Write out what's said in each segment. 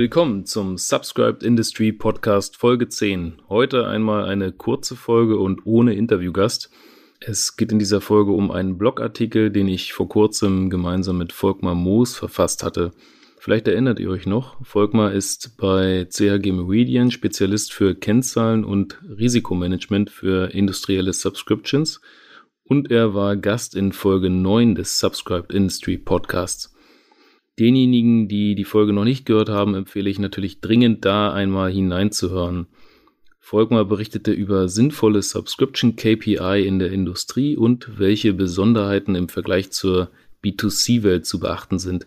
Willkommen zum Subscribed Industry Podcast Folge 10. Heute einmal eine kurze Folge und ohne Interviewgast. Es geht in dieser Folge um einen Blogartikel, den ich vor kurzem gemeinsam mit Volkmar Moos verfasst hatte. Vielleicht erinnert ihr euch noch, Volkmar ist bei CHG Meridian Spezialist für Kennzahlen und Risikomanagement für industrielle Subscriptions und er war Gast in Folge 9 des Subscribed Industry Podcasts. Denjenigen, die die Folge noch nicht gehört haben, empfehle ich natürlich dringend da einmal hineinzuhören. Volkmar berichtete über sinnvolle Subscription KPI in der Industrie und welche Besonderheiten im Vergleich zur B2C-Welt zu beachten sind.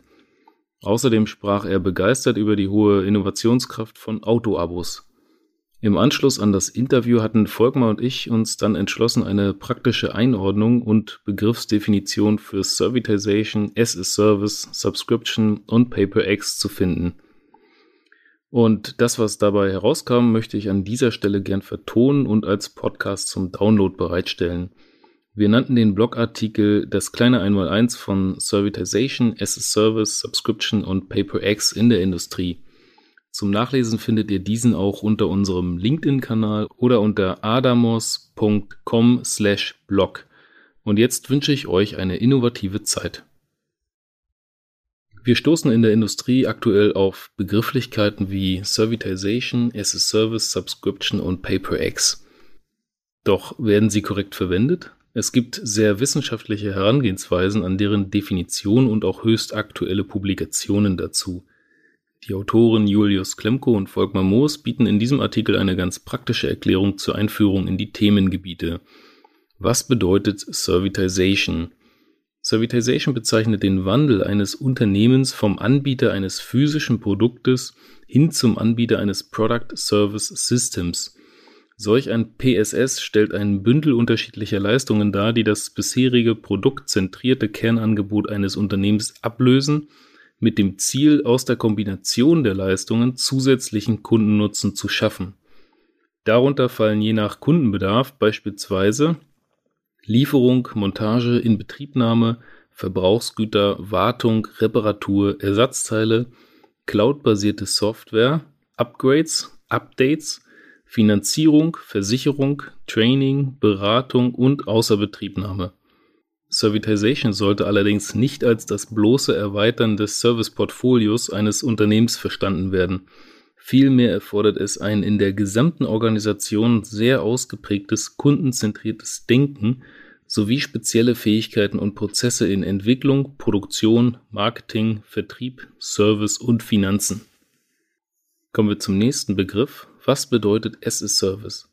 Außerdem sprach er begeistert über die hohe Innovationskraft von Autoabos. Im Anschluss an das Interview hatten Volkmar und ich uns dann entschlossen, eine praktische Einordnung und Begriffsdefinition für Servitization, as a Service, Subscription und PaperX zu finden. Und das, was dabei herauskam, möchte ich an dieser Stelle gern vertonen und als Podcast zum Download bereitstellen. Wir nannten den Blogartikel das kleine Einmaleins von Servitization as a Service, Subscription und PaperX in der Industrie. Zum Nachlesen findet ihr diesen auch unter unserem LinkedIn-Kanal oder unter adamos.com slash blog. Und jetzt wünsche ich euch eine innovative Zeit. Wir stoßen in der Industrie aktuell auf Begrifflichkeiten wie Servitization, as a Service, Subscription und PaperX. Doch werden sie korrekt verwendet? Es gibt sehr wissenschaftliche Herangehensweisen an deren Definition und auch höchst aktuelle Publikationen dazu. Die Autoren Julius Klemko und Volkmar Moos bieten in diesem Artikel eine ganz praktische Erklärung zur Einführung in die Themengebiete. Was bedeutet Servitization? Servitization bezeichnet den Wandel eines Unternehmens vom Anbieter eines physischen Produktes hin zum Anbieter eines Product Service Systems. Solch ein PSS stellt ein Bündel unterschiedlicher Leistungen dar, die das bisherige produktzentrierte Kernangebot eines Unternehmens ablösen, mit dem Ziel, aus der Kombination der Leistungen zusätzlichen Kundennutzen zu schaffen. Darunter fallen je nach Kundenbedarf beispielsweise Lieferung, Montage, Inbetriebnahme, Verbrauchsgüter, Wartung, Reparatur, Ersatzteile, cloudbasierte Software, Upgrades, Updates, Finanzierung, Versicherung, Training, Beratung und Außerbetriebnahme. Servitization sollte allerdings nicht als das bloße Erweitern des Serviceportfolios eines Unternehmens verstanden werden. Vielmehr erfordert es ein in der gesamten Organisation sehr ausgeprägtes kundenzentriertes Denken sowie spezielle Fähigkeiten und Prozesse in Entwicklung, Produktion, Marketing, Vertrieb, Service und Finanzen. Kommen wir zum nächsten Begriff. Was bedeutet as a Service?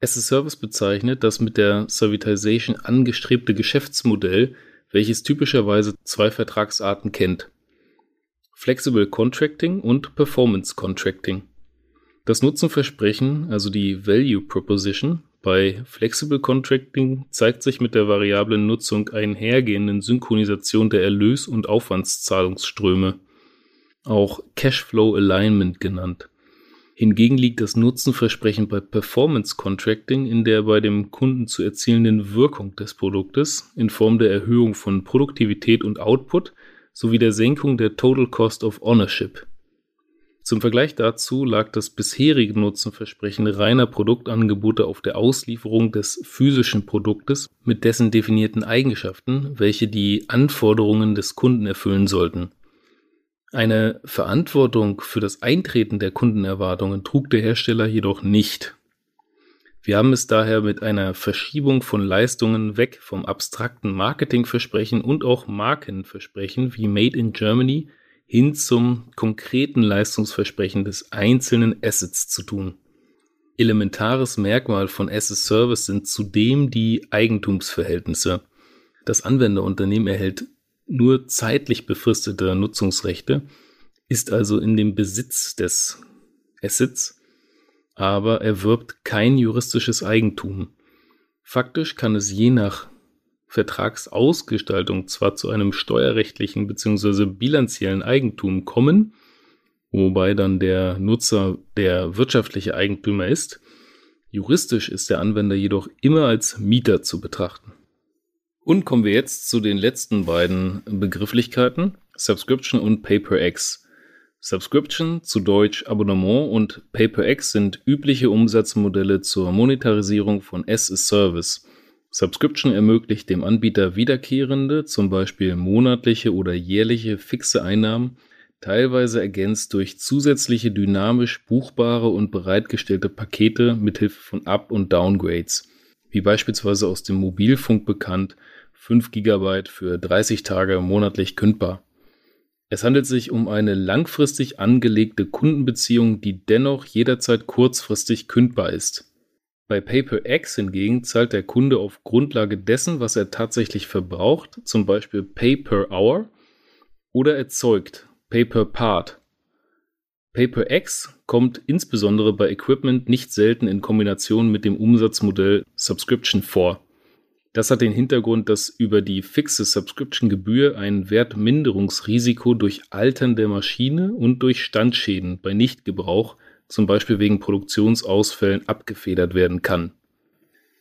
As a Service bezeichnet das mit der Servitization angestrebte Geschäftsmodell, welches typischerweise zwei Vertragsarten kennt. Flexible Contracting und Performance Contracting. Das Nutzenversprechen, also die Value Proposition, bei Flexible Contracting zeigt sich mit der variablen Nutzung einhergehenden Synchronisation der Erlös- und Aufwandszahlungsströme, auch Cashflow Alignment genannt. Hingegen liegt das Nutzenversprechen bei Performance Contracting in der bei dem Kunden zu erzielenden Wirkung des Produktes in Form der Erhöhung von Produktivität und Output sowie der Senkung der Total Cost of Ownership. Zum Vergleich dazu lag das bisherige Nutzenversprechen reiner Produktangebote auf der Auslieferung des physischen Produktes mit dessen definierten Eigenschaften, welche die Anforderungen des Kunden erfüllen sollten. Eine Verantwortung für das Eintreten der Kundenerwartungen trug der Hersteller jedoch nicht. Wir haben es daher mit einer Verschiebung von Leistungen weg vom abstrakten Marketingversprechen und auch Markenversprechen wie Made in Germany hin zum konkreten Leistungsversprechen des einzelnen Assets zu tun. Elementares Merkmal von Asset Service sind zudem die Eigentumsverhältnisse. Das Anwenderunternehmen erhält nur zeitlich befristete Nutzungsrechte, ist also in dem Besitz des Assets, aber erwirbt kein juristisches Eigentum. Faktisch kann es je nach Vertragsausgestaltung zwar zu einem steuerrechtlichen bzw. bilanziellen Eigentum kommen, wobei dann der Nutzer der wirtschaftliche Eigentümer ist, juristisch ist der Anwender jedoch immer als Mieter zu betrachten. Und kommen wir jetzt zu den letzten beiden Begrifflichkeiten, Subscription und PaperX. Subscription, zu Deutsch Abonnement und Pay-per-X sind übliche Umsatzmodelle zur Monetarisierung von S as Service. Subscription ermöglicht dem Anbieter wiederkehrende, zum Beispiel monatliche oder jährliche fixe Einnahmen, teilweise ergänzt durch zusätzliche dynamisch buchbare und bereitgestellte Pakete mithilfe von Up- und Downgrades, wie beispielsweise aus dem Mobilfunk bekannt 5 GB für 30 Tage monatlich kündbar. Es handelt sich um eine langfristig angelegte Kundenbeziehung, die dennoch jederzeit kurzfristig kündbar ist. Bei Pay-per-X hingegen zahlt der Kunde auf Grundlage dessen, was er tatsächlich verbraucht, zum Beispiel Pay-per-Hour, oder erzeugt, Pay-per-Part. Pay-per-X kommt insbesondere bei Equipment nicht selten in Kombination mit dem Umsatzmodell Subscription vor. Das hat den Hintergrund, dass über die fixe Subscription-Gebühr ein Wertminderungsrisiko durch Altern der Maschine und durch Standschäden bei Nichtgebrauch, zum Beispiel wegen Produktionsausfällen, abgefedert werden kann.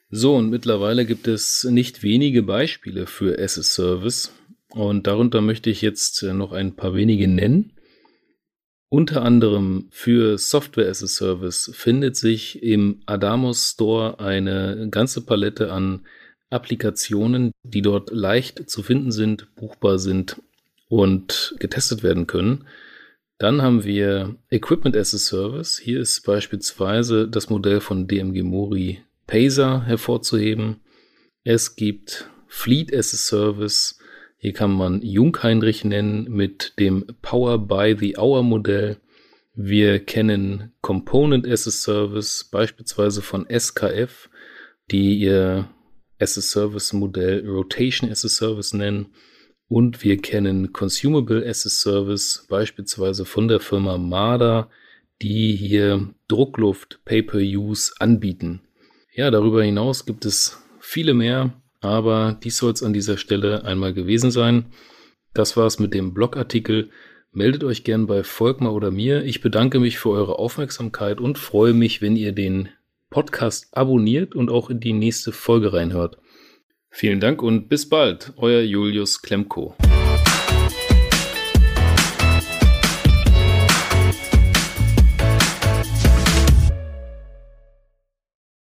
So, und mittlerweile gibt es nicht wenige Beispiele für as a Service und darunter möchte ich jetzt noch ein paar wenige nennen. Unter anderem für Software as a Service findet sich im Adamos Store eine ganze Palette an Applikationen, die dort leicht zu finden sind, buchbar sind und getestet werden können. Dann haben wir Equipment as a Service. Hier ist beispielsweise das Modell von DMG Mori Pacer hervorzuheben. Es gibt Fleet as a Service. Hier kann man Jungheinrich nennen mit dem Power by the Hour Modell. Wir kennen Component as a Service, beispielsweise von SKF, die ihr as-a-Service-Modell Rotation as-a-Service nennen. Und wir kennen Consumable as-a-Service, beispielsweise von der Firma Marder, die hier Druckluft Pay-per-Use anbieten. Ja, darüber hinaus gibt es viele mehr, aber dies soll es an dieser Stelle einmal gewesen sein. Das war's mit dem Blogartikel. Meldet euch gern bei Volkmar oder mir. Ich bedanke mich für eure Aufmerksamkeit und freue mich, wenn ihr den Podcast abonniert und auch in die nächste Folge reinhört. Vielen Dank und bis bald, euer Julius Klemko.